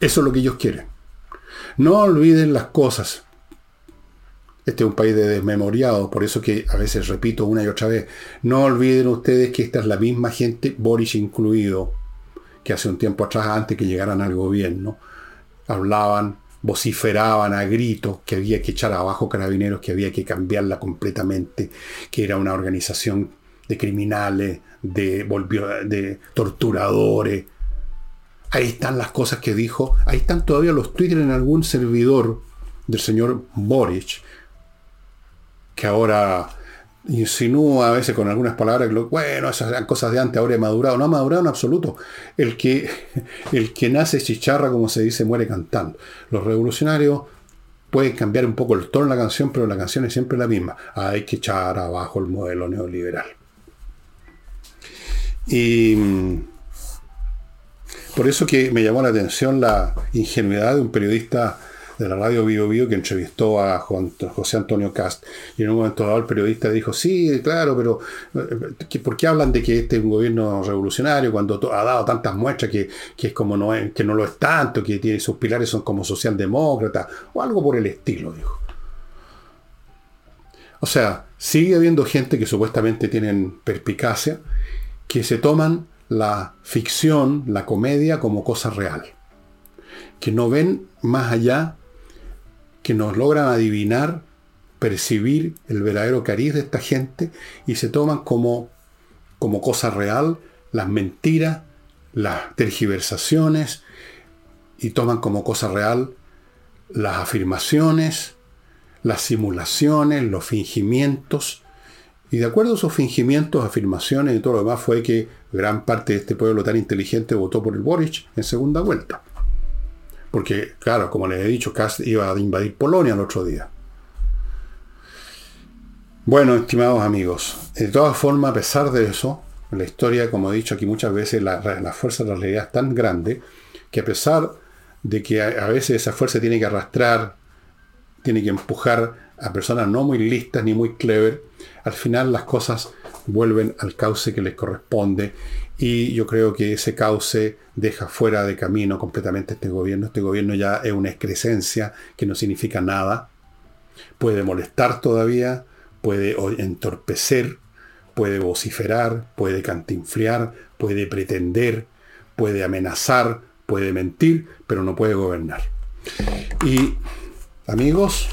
Eso es lo que ellos quieren. No olviden las cosas. Este es un país de desmemoriados, por eso que a veces repito una y otra vez. No olviden ustedes que esta es la misma gente, Boris incluido, que hace un tiempo atrás, antes que llegaran al gobierno, hablaban vociferaban a gritos que había que echar abajo carabineros, que había que cambiarla completamente, que era una organización de criminales, de, torturadores. Ahí están las cosas que dijo, ahí están todavía los Twitter en algún servidor del señor Boric, que ahora insinúa a veces con algunas palabras que, bueno, esas eran cosas de antes, ahora he madurado. No ha madurado en absoluto. El que, (laughs) el que nace chicharra, como se dice, muere cantando. Los revolucionarios pueden cambiar un poco el tono de la canción, pero la canción es siempre la misma. Hay que echar abajo el modelo neoliberal. Y mm, por eso que me llamó la atención la ingenuidad de un periodista de la radio Bio Bio que entrevistó a José Antonio Cast. Y en un momento dado el periodista dijo, sí, claro, pero eh, ¿por qué hablan de que este es un gobierno revolucionario cuando ha dado tantas muestras que, es como no que no lo es tanto, que tiene, sus pilares son como socialdemócrata o algo por el estilo, dijo. O sea, sigue habiendo gente que supuestamente tienen perspicacia, que se toman la ficción, la comedia como cosa real, que no ven más allá que nos logran adivinar, percibir el verdadero cariz de esta gente y se toman como, como cosa real las mentiras, las tergiversaciones y toman como cosa real las afirmaciones, las simulaciones, los fingimientos. Y de acuerdo a esos fingimientos, afirmaciones y todo lo demás fue que gran parte de este pueblo tan inteligente votó por el Boric en segunda vuelta. Porque, claro, como les he dicho, Kast iba a invadir Polonia el otro día. Bueno, estimados amigos, de todas formas, a pesar de eso, la historia, como he dicho aquí muchas veces, la, fuerza de la realidad es tan grande que a pesar de que a, a veces esa fuerza tiene que arrastrar, tiene que empujar a personas no muy listas ni muy clever, al final las cosas vuelven al cauce que les corresponde y yo creo que ese cauce deja fuera de camino completamente este gobierno. Este gobierno ya es una excrescencia que no significa nada. Puede molestar todavía, puede entorpecer, puede vociferar, puede cantinfriar, puede pretender, puede amenazar, puede mentir, pero no puede gobernar. Y amigos,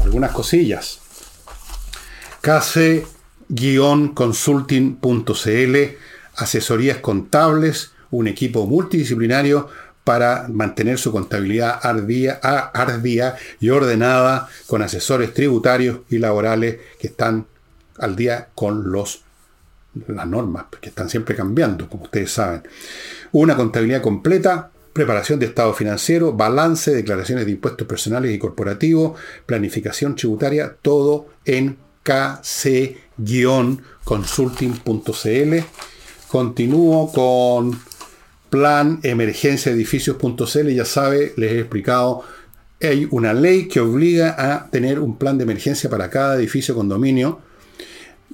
algunas cosillas. Case consulting.cl, asesorías contables, un equipo multidisciplinario para mantener su contabilidad ardía, y ordenada con asesores tributarios y laborales que están al día con los, las normas, que están siempre cambiando, como ustedes saben. Una contabilidad completa, preparación de estado financiero, balance, declaraciones de impuestos personales y corporativos, planificación tributaria, todo en kc-consulting.cl. Continúo con plan emergencia edificios.cl. Ya sabe, les he explicado, hay una ley que obliga a tener un plan de emergencia para cada edificio condominio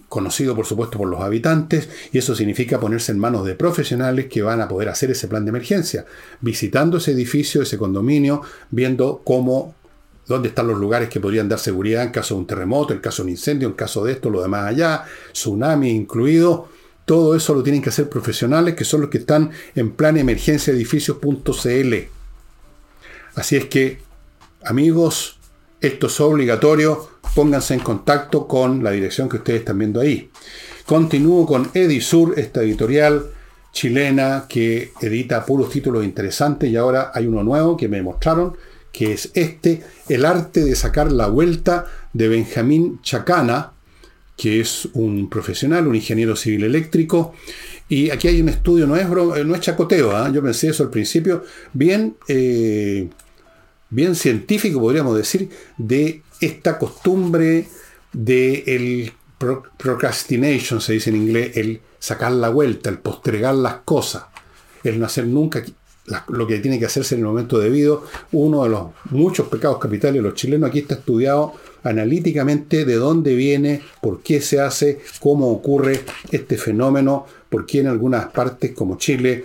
conocido por supuesto por los habitantes, y eso significa ponerse en manos de profesionales que van a poder hacer ese plan de emergencia, visitando ese edificio, ese condominio, viendo cómo dónde están los lugares que podrían dar seguridad en caso de un terremoto, en caso de un incendio, en caso de esto, lo demás allá, tsunami incluido, Todo eso lo tienen que hacer profesionales que son los que están en plan emergencia edificios.cl. Así es que, amigos, esto es obligatorio. Pónganse en contacto con la dirección que ustedes están viendo ahí. Continúo con Edisur, esta editorial chilena que edita puros títulos interesantes y ahora hay uno nuevo que me mostraron, que es este, El arte de sacar la vuelta de Benjamín Chacana, que es un profesional, un ingeniero civil eléctrico. Y aquí hay un estudio, no es, no es chacoteo, ¿ah? yo pensé eso al principio, bien, eh, bien científico, podríamos decir, de esta costumbre de el procrastination, se dice en inglés, el sacar la vuelta, el postergar las cosas, el no hacer nunca lo que tiene que hacerse en el momento debido. Uno de los muchos pecados capitales de los chilenos aquí está estudiado analíticamente de dónde viene, por qué se hace, cómo ocurre este fenómeno, por qué en algunas partes como Chile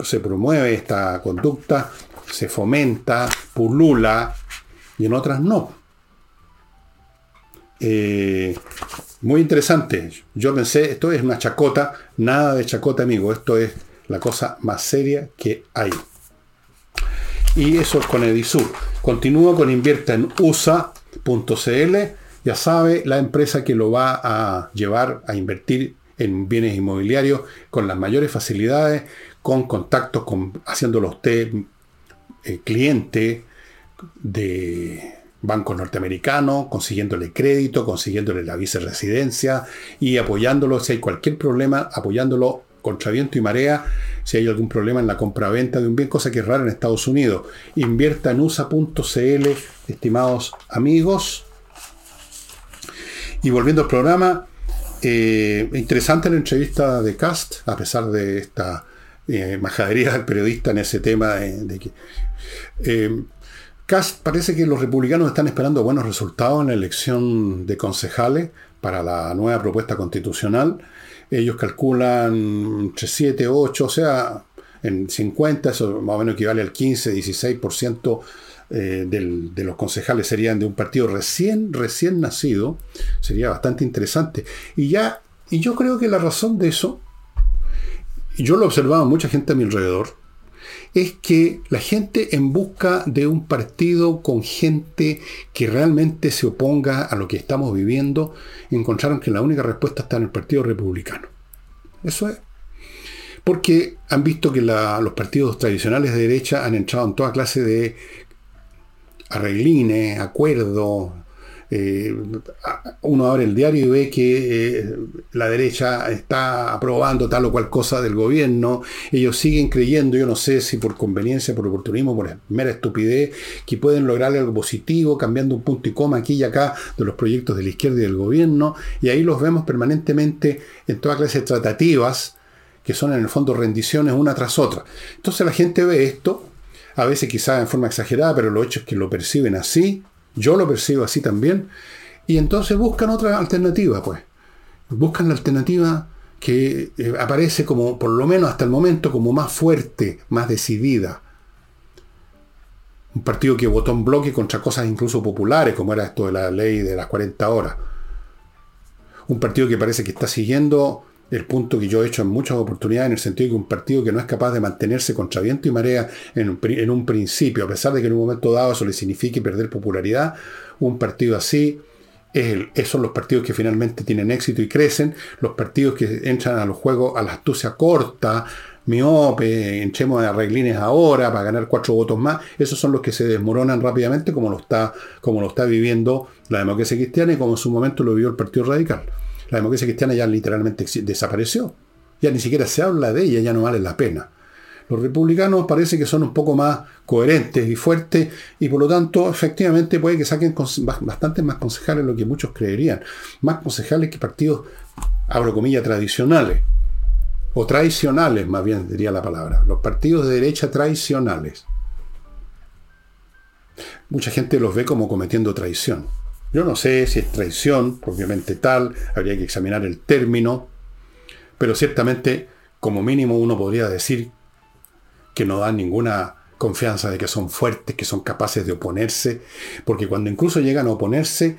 se promueve esta conducta, se fomenta, pulula, y en otras no. Eh, muy interesante. Yo pensé, esto es una chacota, nada de chacota, amigo, esto es la cosa más seria que hay. Y eso es con Edisur. Continúo con invierta en USA.cl. Ya sabe, la empresa que lo va a llevar a invertir en bienes inmobiliarios con las mayores facilidades, con contactos, con, haciéndolo usted eh, cliente de bancos norteamericanos, consiguiéndole crédito, consiguiéndole la viceresidencia y apoyándolo si hay cualquier problema, apoyándolo contra viento y marea si hay algún problema en la compra-venta de un bien, cosa que es rara en Estados Unidos. Invierta en USA.cl, estimados amigos. Y volviendo al programa, eh, interesante la entrevista de Cast, a pesar de esta eh, majadería del periodista en ese tema de, que... Eh, Cast parece que los republicanos están esperando buenos resultados en la elección de concejales para la nueva propuesta constitucional ellos calculan entre 7, 8, o sea, en 50, eso más o menos equivale al 15, 16% eh, de los concejales serían de un partido recién, recién nacido. Sería bastante interesante. Y ya, y yo creo que la razón de eso, yo lo he observado mucha gente a mi alrededor, es que la gente en busca de un partido con gente que realmente se oponga a lo que estamos viviendo, encontraron que la única respuesta está en el Partido Republicano. Eso es. Porque han visto que los partidos tradicionales de derecha han entrado en toda clase de arreglines, acuerdos, eh, uno abre el diario y ve que eh, la derecha está aprobando tal o cual cosa del gobierno, ellos siguen creyendo, yo no sé si por conveniencia, por oportunismo, por mera estupidez, que pueden lograr algo positivo cambiando un punto y coma aquí y acá de los proyectos de la izquierda y del gobierno, y ahí los vemos permanentemente en toda clase de tratativas, que son en el fondo rendiciones una tras otra. Entonces la gente ve esto, a veces quizás en forma exagerada, pero lo hecho es que lo perciben así, yo lo percibo así también. Y entonces buscan otra alternativa, pues. Buscan la alternativa que eh, aparece como, por lo menos hasta el momento, como más fuerte, más decidida. Un partido que votó en bloque contra cosas incluso populares, como era esto de la ley de las 40 horas. Un partido que parece que está siguiendo el punto que yo he hecho en muchas oportunidades, en el sentido de que un partido que no es capaz de mantenerse contra viento y marea en un, principio, a pesar de que en un momento dado eso le signifique perder popularidad, un partido así es son los partidos que finalmente tienen éxito y crecen, los partidos que entran a los juegos a la astucia corta, miope, enchemos de arreglines ahora para ganar cuatro votos más, esos son los que se desmoronan rápidamente como lo está, como lo está viviendo la democracia cristiana y como en su momento lo vivió el Partido Radical. La democracia cristiana ya literalmente desapareció. Ya ni siquiera se habla de ella, ya no vale la pena. Los republicanos parece que son un poco más coherentes y fuertes y por lo tanto efectivamente puede que saquen bastantes más concejales de lo que muchos creerían. Más concejales que partidos, abro comillas, tradicionales. O traicionales, más bien diría la palabra. Los partidos de derecha traicionales. Mucha gente los ve como cometiendo traición. Yo no sé si es traición, obviamente tal, habría que examinar el término, pero ciertamente como mínimo uno podría decir que no dan ninguna confianza de que son fuertes, que son capaces de oponerse, porque cuando incluso llegan a oponerse,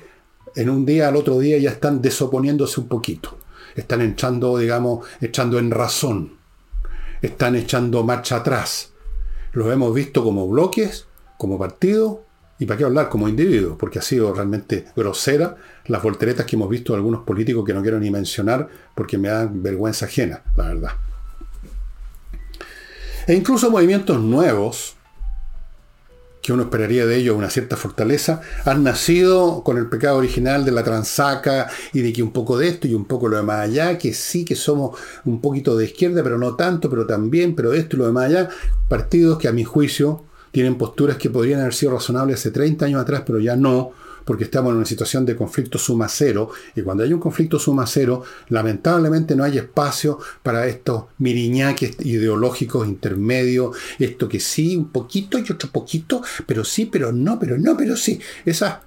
en un día al otro día ya están desoponiéndose un poquito. están echando, digamos, echando en razón, están echando marcha atrás. Los hemos visto como bloques, como partidos, y para qué hablar como individuos, porque ha sido realmente grosera las volteretas que hemos visto de algunos políticos que no quiero ni mencionar porque me dan vergüenza ajena, la verdad. E incluso movimientos nuevos, que uno esperaría de ellos una cierta fortaleza, han nacido con el pecado original de la transaca y de que un poco de esto y un poco lo de más allá, que sí que somos un poquito de izquierda, pero no tanto, pero también, pero esto y lo de más allá, partidos que a mi juicio tienen posturas que podrían haber sido razonables hace 30 años atrás, pero ya no, porque estamos en una situación de conflicto suma cero, y cuando hay un conflicto suma cero, lamentablemente no hay espacio para estos miriñaques ideológicos intermedios, esto que sí, un poquito y otro poquito, pero sí, pero no, pero no, pero sí. Esas,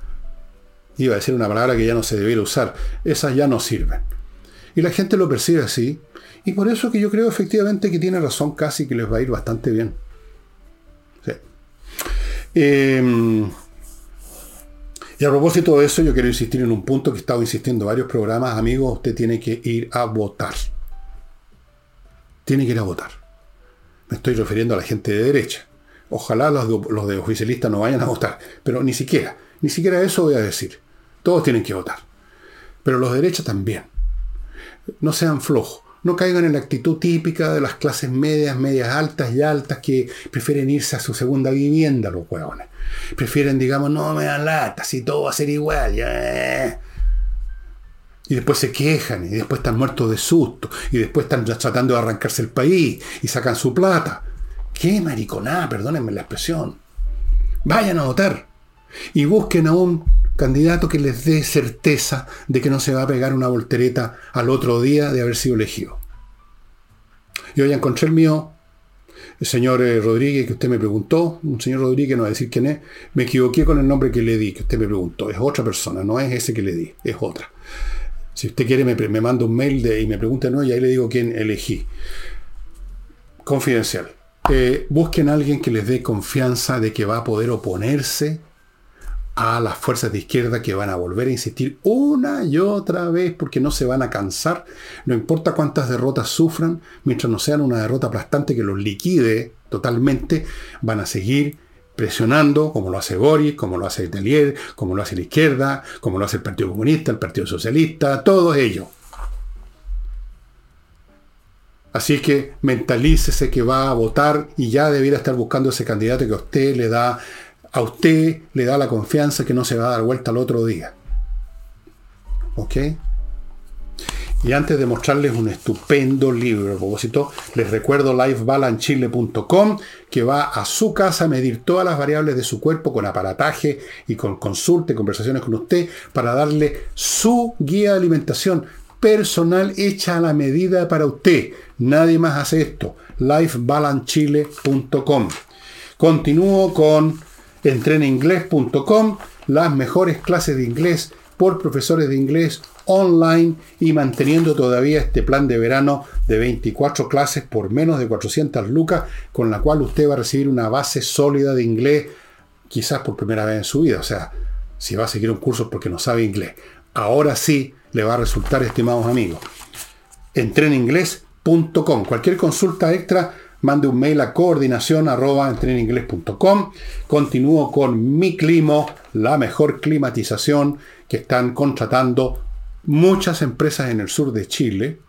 iba a decir una palabra que ya no se debiera usar, esas ya no sirven. Y la gente lo percibe así, y por eso que yo creo efectivamente que tiene razón casi que les va a ir bastante bien. Eh, y a propósito de eso, yo quiero insistir en un punto que he estado insistiendo en varios programas. Amigos, usted tiene que ir a votar. Tiene que ir a votar. Me estoy refiriendo a la gente de derecha. Ojalá los de, los de oficialistas no vayan a votar. Pero ni siquiera, ni siquiera eso voy a decir. Todos tienen que votar. Pero los de derecha también. No sean flojos no caigan en la actitud típica de las clases medias, medias altas y altas que prefieren irse a su segunda vivienda, los huevones. Prefieren, digamos, no me dan lata, si todo va a ser igual, ya. Y después se quejan, y después están muertos de susto, y después están tratando de arrancarse el país, y sacan su plata. ¡Qué mariconada! Perdónenme la expresión. Vayan a votar. Y busquen a un candidato que les dé certeza de que no se va a pegar una voltereta al otro día de haber sido elegido. Yo ya encontré el mío, el señor eh, Rodríguez, que usted me preguntó, un señor Rodríguez, no va a decir quién es, me equivoqué con el nombre que le di, que usted me preguntó, es otra persona, no es ese que le di, es otra. Si usted quiere, me, manda un mail de, y me pregunta, no, y ahí le digo quién elegí. Confidencial. Eh, busquen a alguien que les dé confianza de que va a poder oponerse a las fuerzas de izquierda que van a volver a insistir una y otra vez porque no se van a cansar, no importa cuántas derrotas sufran, mientras no sean una derrota aplastante que los liquide totalmente, van a seguir presionando, como lo hace Boris, como lo hace Italier, como lo hace la izquierda, como lo hace el Partido Comunista, el Partido Socialista, todos ellos. Así que mentalícese que va a votar y ya debiera estar buscando ese candidato que a usted le da a usted le da la confianza que no se va a dar vuelta al otro día. ¿Ok? Y antes de mostrarles un estupendo libro, a propósito, les recuerdo lifebalancechile.com que va a su casa a medir todas las variables de su cuerpo con aparataje y con consulta y conversaciones con usted para darle su guía de alimentación personal hecha a la medida para usted. Nadie más hace esto. lifebalancechile.com. Continúo con entreninglés.com, las mejores clases de inglés por profesores de inglés online y manteniendo todavía este plan de verano de 24 clases por menos de 400 lucas, con la cual usted va a recibir una base sólida de inglés, quizás por primera vez en su vida. O sea, si va a seguir un curso porque no sabe inglés. Ahora sí le va a resultar, estimados amigos. Entreninglés.com. Cualquier consulta extra mande un mail a coordinación Continúo con mi clima, la mejor climatización que están contratando muchas empresas en el sur de Chile.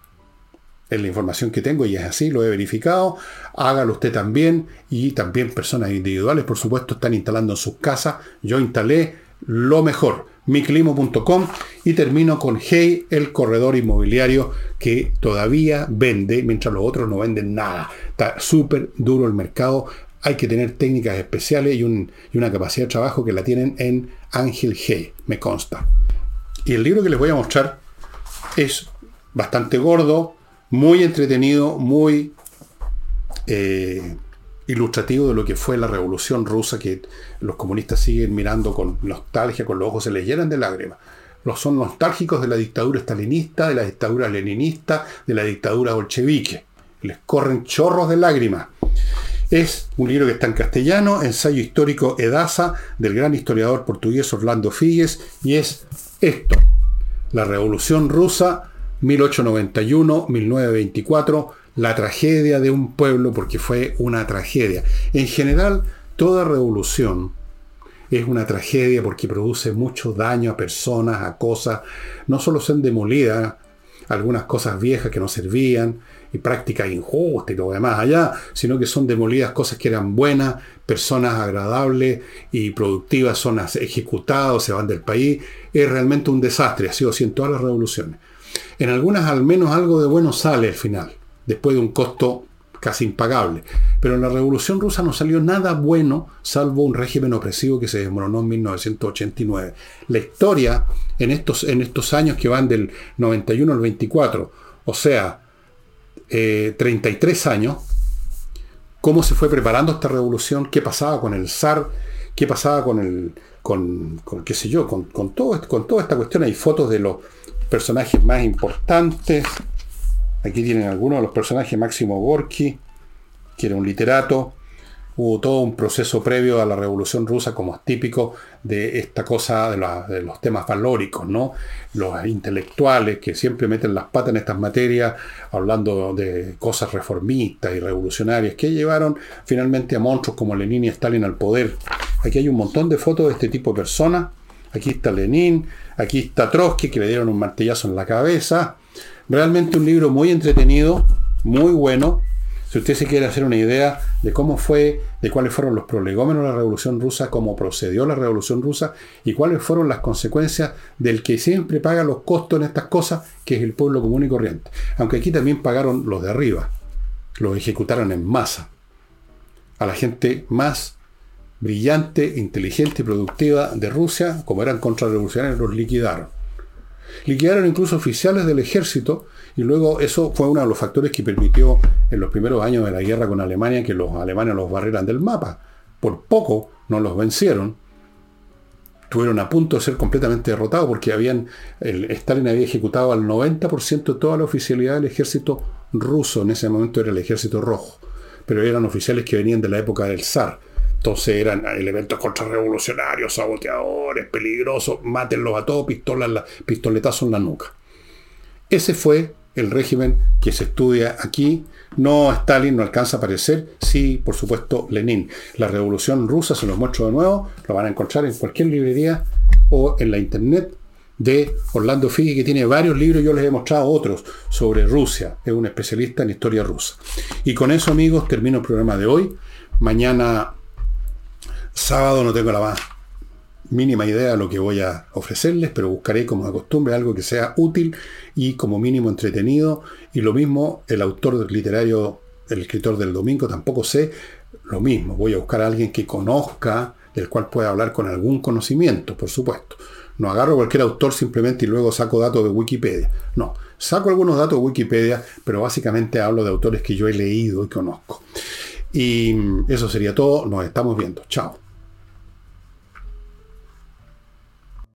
Es la información que tengo y es así, lo he verificado. Hágalo usted también y también personas individuales, por supuesto, están instalando en sus casas. Yo instalé lo mejor miclimo.com y termino con Hey, el corredor inmobiliario que todavía vende, mientras los otros no venden nada. Está súper duro el mercado. Hay que tener técnicas especiales y, una capacidad de trabajo que la tienen en Ángel Hey, me consta. Y el libro que les voy a mostrar es bastante gordo, muy entretenido, muy eh, ilustrativo de lo que fue la revolución rusa que los comunistas siguen mirando con nostalgia, con los ojos se les llenan de lágrimas. Los son nostálgicos de la dictadura stalinista, de la dictadura leninista, de la dictadura bolchevique. Les corren chorros de lágrimas. Es un libro que está en castellano, ensayo histórico Edasa, del gran historiador portugués Orlando Figues, y es esto, la revolución rusa 1891-1924, la tragedia de un pueblo, porque fue una tragedia. En general, toda revolución es una tragedia porque produce mucho daño a personas, a cosas. No solo son demolidas algunas cosas viejas que no servían y prácticas injustas y lo demás allá, sino que son demolidas cosas que eran buenas, personas agradables y productivas son ejecutadas, se van del país. Es realmente un desastre, ha sido así en todas las revoluciones. En algunas al menos algo de bueno sale al final, después de un costo casi impagable. Pero en la Revolución Rusa no salió nada bueno, salvo un régimen opresivo que se desmoronó en 1989. La historia en estos, en estos años que van del 91 al 24, o sea, 33 eh, años, cómo se fue preparando esta revolución, qué pasaba con el zar, qué pasaba con el, con, qué sé yo, con, todo, con toda esta cuestión. Hay fotos de los personajes más importantes. Aquí tienen algunos de los personajes, Máximo Gorky, que era un literato. Hubo todo un proceso previo a la Revolución Rusa, como es típico de esta cosa de, los temas valóricos, ¿no? Los intelectuales que siempre meten las patas en estas materias, hablando de cosas reformistas y revolucionarias, que llevaron finalmente a monstruos como Lenin y Stalin al poder. Aquí hay un montón de fotos de este tipo de personas. Aquí está Lenin, aquí está Trotsky, que le dieron un martillazo en la cabeza. Realmente un libro muy entretenido, muy bueno. Si usted se quiere hacer una idea de cómo fue, de cuáles fueron los prolegómenos de la Revolución Rusa, cómo procedió la Revolución Rusa y cuáles fueron las consecuencias del que siempre paga los costos en estas cosas, que es el pueblo común y corriente. Aunque aquí también pagaron los de arriba, los ejecutaron en masa. A la gente más brillante, inteligente y productiva de Rusia, como eran contrarrevolucionarios, los liquidaron. Liquidaron incluso oficiales del ejército y luego eso fue uno de los factores que permitió en los primeros años de la guerra con Alemania que los alemanes los barreran del mapa. Por poco no los vencieron. Tuvieron a punto de ser completamente derrotados porque el, Stalin había ejecutado al 90% de toda la oficialidad del ejército ruso. En ese momento era el ejército rojo. Pero eran oficiales que venían de la época del zar entonces eran elementos contrarrevolucionarios, saboteadores, peligrosos, mátenlos a todos, pistolas, pistoletazos en la nuca. Ese fue el régimen que se estudia aquí. No Stalin no alcanza a aparecer, sí, por supuesto, Lenin. La revolución rusa, se los muestro de nuevo, lo van a encontrar en cualquier librería o en la internet de Orlando Figi, que tiene varios libros, yo les he mostrado otros sobre Rusia, es un especialista en historia rusa. Y con eso, amigos, termino el programa de hoy. Mañana Sábado no tengo la más mínima idea de lo que voy a ofrecerles, pero buscaré como de costumbre algo que sea útil y como mínimo entretenido. Y lo mismo el autor literario, el escritor del domingo, tampoco sé lo mismo. Voy a buscar a alguien que conozca, del cual pueda hablar con algún conocimiento, por supuesto. No agarro cualquier autor simplemente y luego saco datos de Wikipedia. No, saco algunos datos de Wikipedia, pero básicamente hablo de autores que yo he leído y conozco. Y eso sería todo. Nos estamos viendo. Chao.